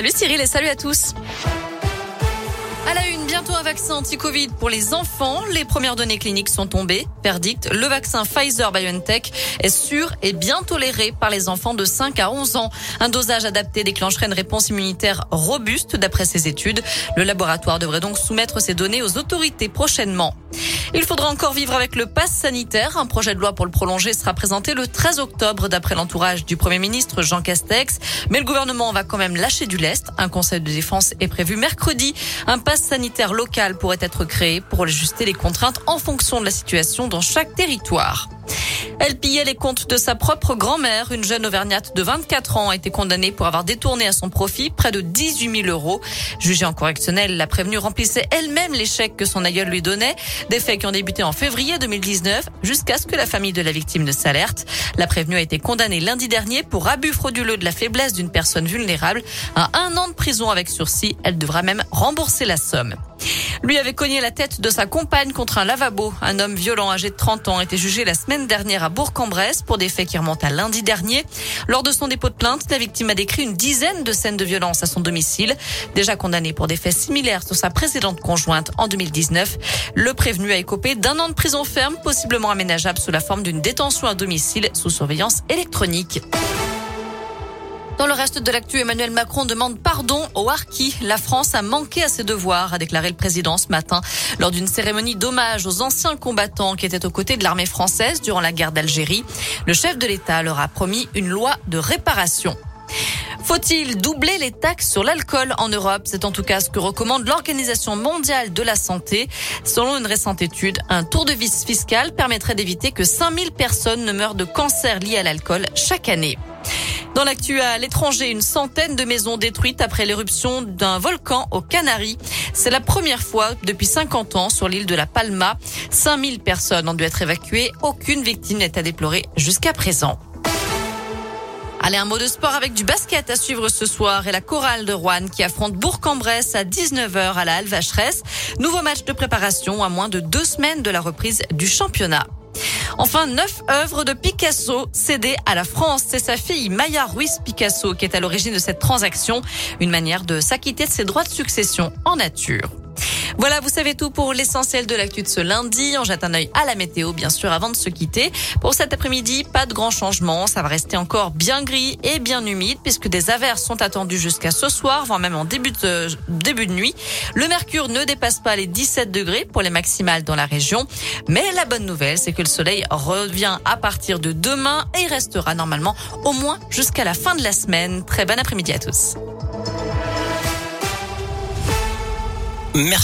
Salut Cyril et salut à tous. À la une, bientôt un vaccin anti-Covid pour les enfants. Les premières données cliniques sont tombées. Verdict, le vaccin Pfizer-BioNTech est sûr et bien toléré par les enfants de 5 à 11 ans. Un dosage adapté déclencherait une réponse immunitaire robuste d'après ces études. Le laboratoire devrait donc soumettre ces données aux autorités prochainement. Il faudra encore vivre avec le pass sanitaire. Un projet de loi pour le prolonger sera présenté le 13 octobre d'après l'entourage du Premier ministre Jean Castex. Mais le gouvernement va quand même lâcher du lest. Un conseil de défense est prévu mercredi. Un pass sanitaire local pourrait être créé pour ajuster les contraintes en fonction de la situation dans chaque territoire. Elle pillait les comptes de sa propre grand-mère. Une jeune auvergnate de 24 ans a été condamnée pour avoir détourné à son profit près de 18 000 euros. Jugée en correctionnel, la prévenue remplissait elle-même les chèques que son aïeul lui donnait. Des faits qui ont débuté en février 2019 jusqu'à ce que la famille de la victime ne s'alerte. La prévenue a été condamnée lundi dernier pour abus frauduleux de la faiblesse d'une personne vulnérable à un an de prison avec sursis. Elle devra même rembourser la somme. Lui avait cogné la tête de sa compagne contre un lavabo. Un homme violent âgé de 30 ans a été jugé la semaine dernière à Bourg-en-Bresse pour des faits qui remontent à lundi dernier. Lors de son dépôt de plainte, la victime a décrit une dizaine de scènes de violence à son domicile. Déjà condamné pour des faits similaires sur sa précédente conjointe en 2019, le prévenu a écopé d'un an de prison ferme, possiblement aménageable sous la forme d'une détention à domicile sous surveillance électronique. Dans le reste de l'actu, Emmanuel Macron demande pardon aux Harkis. La France a manqué à ses devoirs, a déclaré le président ce matin lors d'une cérémonie d'hommage aux anciens combattants qui étaient aux côtés de l'armée française durant la guerre d'Algérie. Le chef de l'État leur a promis une loi de réparation. Faut-il doubler les taxes sur l'alcool en Europe? C'est en tout cas ce que recommande l'Organisation mondiale de la santé. Selon une récente étude, un tour de vis fiscal permettrait d'éviter que 5000 personnes ne meurent de cancer lié à l'alcool chaque année. Dans l'actu à l'étranger, une centaine de maisons détruites après l'éruption d'un volcan aux Canaries. C'est la première fois depuis 50 ans sur l'île de la Palma. 5000 personnes ont dû être évacuées. Aucune victime n'est à déplorer jusqu'à présent. Allez, un mot de sport avec du basket à suivre ce soir et la chorale de Rouen qui affronte Bourg-en-Bresse à 19h à la Alvacheresse. Nouveau match de préparation à moins de deux semaines de la reprise du championnat. Enfin, neuf œuvres de Picasso cédées à la France. C'est sa fille Maya Ruiz Picasso qui est à l'origine de cette transaction. Une manière de s'acquitter de ses droits de succession en nature. Voilà, vous savez tout pour l'essentiel de l'actu de ce lundi. On jette un œil à la météo, bien sûr, avant de se quitter. Pour cet après-midi, pas de grands changements. Ça va rester encore bien gris et bien humide puisque des averses sont attendues jusqu'à ce soir, voire même en début de, nuit. Le mercure ne dépasse pas les 17 degrés pour les maximales dans la région. Mais la bonne nouvelle, c'est que le soleil revient à partir de demain et restera normalement au moins jusqu'à la fin de la semaine. Très bon après-midi à tous. Merci.